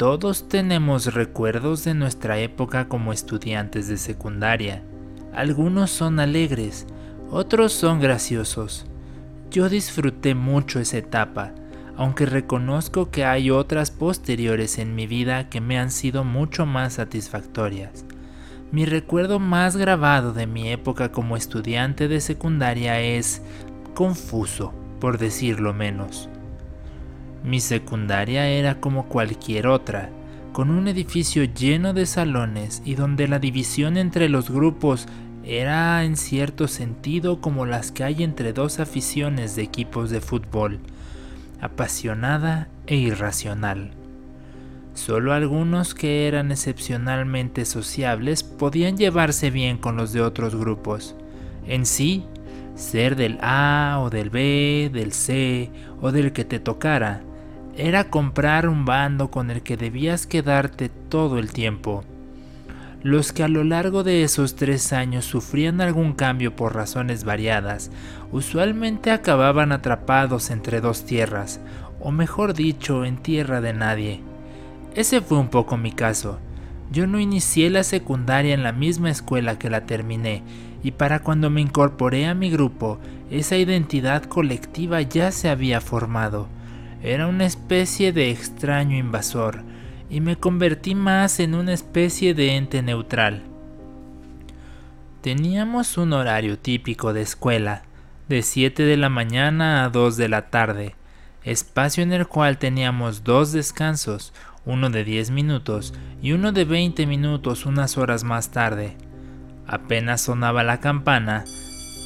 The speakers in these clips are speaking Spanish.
Todos tenemos recuerdos de nuestra época como estudiantes de secundaria. Algunos son alegres, otros son graciosos. Yo disfruté mucho esa etapa, aunque reconozco que hay otras posteriores en mi vida que me han sido mucho más satisfactorias. Mi recuerdo más grabado de mi época como estudiante de secundaria es confuso, por decirlo menos. Mi secundaria era como cualquier otra, con un edificio lleno de salones y donde la división entre los grupos era en cierto sentido como las que hay entre dos aficiones de equipos de fútbol, apasionada e irracional. Solo algunos que eran excepcionalmente sociables podían llevarse bien con los de otros grupos. En sí, ser del A o del B, del C o del que te tocara, era comprar un bando con el que debías quedarte todo el tiempo. Los que a lo largo de esos tres años sufrían algún cambio por razones variadas, usualmente acababan atrapados entre dos tierras, o mejor dicho, en tierra de nadie. Ese fue un poco mi caso. Yo no inicié la secundaria en la misma escuela que la terminé, y para cuando me incorporé a mi grupo, esa identidad colectiva ya se había formado. Era una especie de extraño invasor, y me convertí más en una especie de ente neutral. Teníamos un horario típico de escuela, de 7 de la mañana a 2 de la tarde, espacio en el cual teníamos dos descansos, uno de 10 minutos y uno de 20 minutos unas horas más tarde. Apenas sonaba la campana,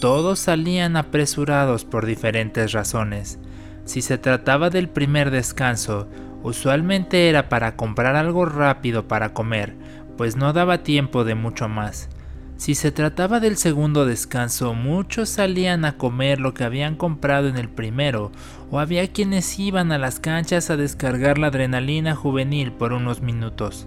todos salían apresurados por diferentes razones. Si se trataba del primer descanso, usualmente era para comprar algo rápido para comer, pues no daba tiempo de mucho más. Si se trataba del segundo descanso, muchos salían a comer lo que habían comprado en el primero, o había quienes iban a las canchas a descargar la adrenalina juvenil por unos minutos.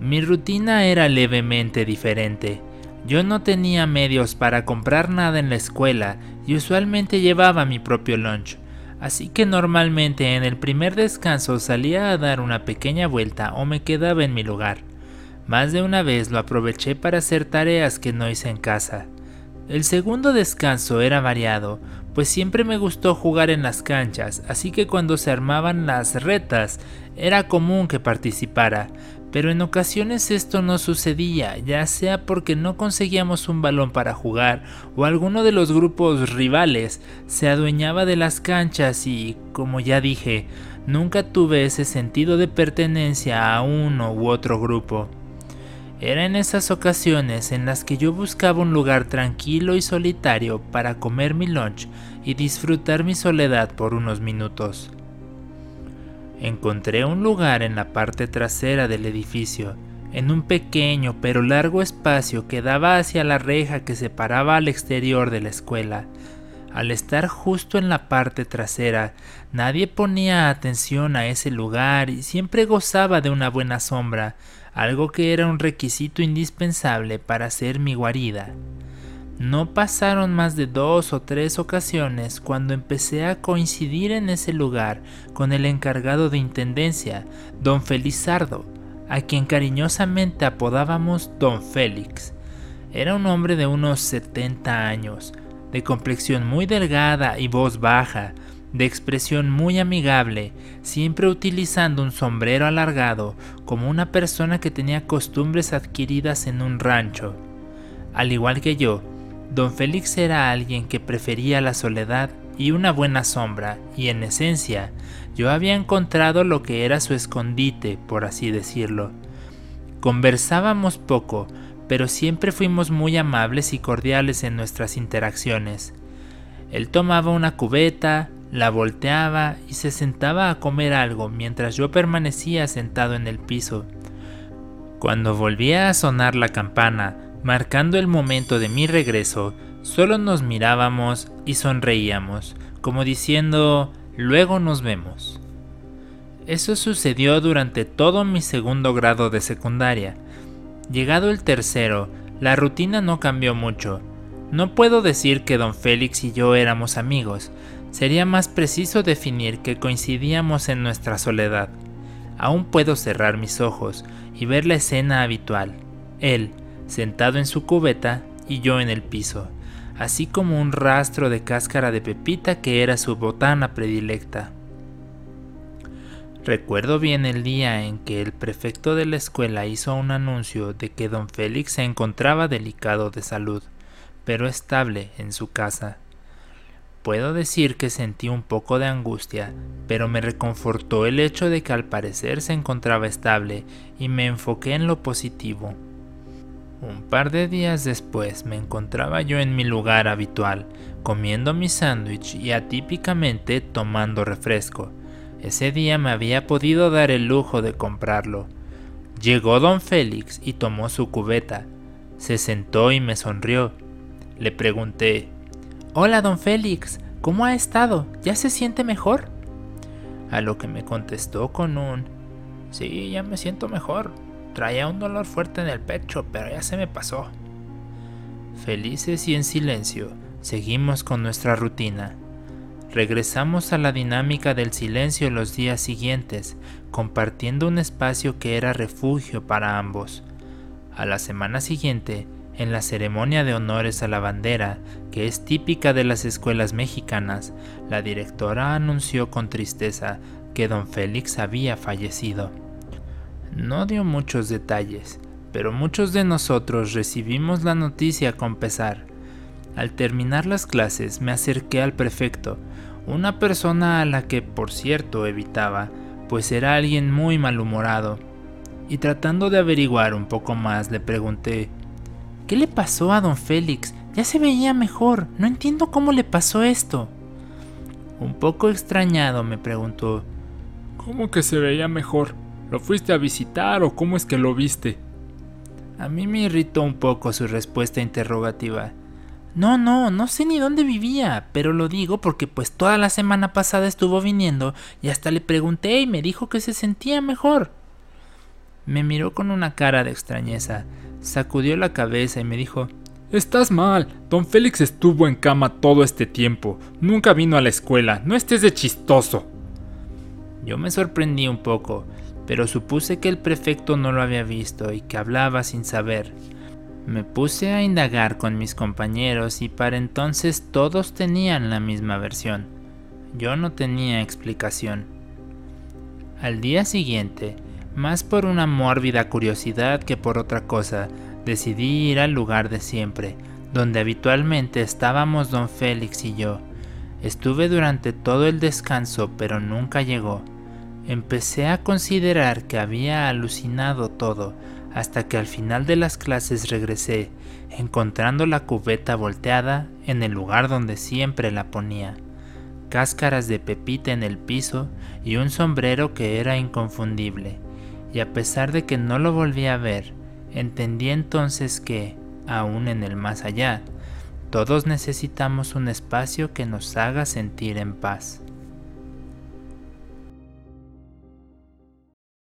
Mi rutina era levemente diferente. Yo no tenía medios para comprar nada en la escuela y usualmente llevaba mi propio lunch, así que normalmente en el primer descanso salía a dar una pequeña vuelta o me quedaba en mi lugar. Más de una vez lo aproveché para hacer tareas que no hice en casa. El segundo descanso era variado, pues siempre me gustó jugar en las canchas, así que cuando se armaban las retas era común que participara, pero en ocasiones esto no sucedía, ya sea porque no conseguíamos un balón para jugar o alguno de los grupos rivales se adueñaba de las canchas y, como ya dije, nunca tuve ese sentido de pertenencia a uno u otro grupo. Era en esas ocasiones en las que yo buscaba un lugar tranquilo y solitario para comer mi lunch y disfrutar mi soledad por unos minutos. Encontré un lugar en la parte trasera del edificio, en un pequeño pero largo espacio que daba hacia la reja que separaba al exterior de la escuela. Al estar justo en la parte trasera, nadie ponía atención a ese lugar y siempre gozaba de una buena sombra, algo que era un requisito indispensable para hacer mi guarida. No pasaron más de dos o tres ocasiones cuando empecé a coincidir en ese lugar con el encargado de intendencia, don Felizardo, a quien cariñosamente apodábamos don Félix. Era un hombre de unos 70 años, de complexión muy delgada y voz baja, de expresión muy amigable, siempre utilizando un sombrero alargado como una persona que tenía costumbres adquiridas en un rancho. Al igual que yo, Don Félix era alguien que prefería la soledad y una buena sombra, y en esencia, yo había encontrado lo que era su escondite, por así decirlo. Conversábamos poco, pero siempre fuimos muy amables y cordiales en nuestras interacciones. Él tomaba una cubeta, la volteaba y se sentaba a comer algo mientras yo permanecía sentado en el piso. Cuando volvía a sonar la campana, Marcando el momento de mi regreso, solo nos mirábamos y sonreíamos, como diciendo, luego nos vemos. Eso sucedió durante todo mi segundo grado de secundaria. Llegado el tercero, la rutina no cambió mucho. No puedo decir que don Félix y yo éramos amigos, Sería más preciso definir que coincidíamos en nuestra soledad. Aún puedo cerrar mis ojos y ver la escena habitual. Él, sentado en su cubeta, y yo en el piso, así como un rastro de cáscara de pepita que era su botana predilecta. Recuerdo bien el día en que el prefecto de la escuela hizo un anuncio de que don Félix se encontraba delicado de salud, pero estable en su casa. Puedo decir que sentí un poco de angustia, pero me reconfortó el hecho de que al parecer se encontraba estable y me enfoqué en lo positivo. Un par de días después me encontraba yo en mi lugar habitual, comiendo mi sándwich y atípicamente tomando refresco. Ese día me había podido dar el lujo de comprarlo. Llegó don Félix y tomó su cubeta. Se sentó y me sonrió. Le pregunté, Hola, don Félix, ¿cómo ha estado? ¿Ya se siente mejor? A lo que me contestó con un, Sí, ya me siento mejor. Traía un dolor fuerte en el pecho, pero ya se me pasó. Felices y en silencio, seguimos con nuestra rutina. Regresamos a la dinámica del silencio los días siguientes, compartiendo un espacio que era refugio para ambos. A la semana siguiente, en la ceremonia de honores a la bandera, que es típica de las escuelas mexicanas, la directora anunció con tristeza que don Félix había fallecido. No dio muchos detalles, pero muchos de nosotros recibimos la noticia con pesar. Al terminar las clases me acerqué al prefecto, una persona a la que por cierto evitaba, pues era alguien muy malhumorado, y tratando de averiguar un poco más le pregunté, ¿qué le pasó a don Félix? Ya se veía mejor, no entiendo cómo le pasó esto. Un poco extrañado me preguntó, ¿cómo que se veía mejor? ¿Lo fuiste a visitar o cómo es que lo viste? A mí me irritó un poco su respuesta interrogativa. No, no, no sé ni dónde vivía, pero lo digo porque pues toda la semana pasada estuvo viniendo y hasta le pregunté y me dijo que se sentía mejor. Me miró con una cara de extrañeza, sacudió la cabeza y me dijo Estás mal, don Félix estuvo en cama todo este tiempo, nunca vino a la escuela, no estés de chistoso. Yo me sorprendí un poco, pero supuse que el prefecto no lo había visto y que hablaba sin saber. Me puse a indagar con mis compañeros y para entonces todos tenían la misma versión. Yo no tenía explicación. Al día siguiente, más por una mórbida curiosidad que por otra cosa, decidí ir al lugar de siempre, donde habitualmente estábamos don Félix y yo. Estuve durante todo el descanso, pero nunca llegó. Empecé a considerar que había alucinado todo, hasta que al final de las clases regresé, encontrando la cubeta volteada en el lugar donde siempre la ponía, cáscaras de pepita en el piso y un sombrero que era inconfundible, y a pesar de que no lo volví a ver, entendí entonces que, aún en el más allá, todos necesitamos un espacio que nos haga sentir en paz.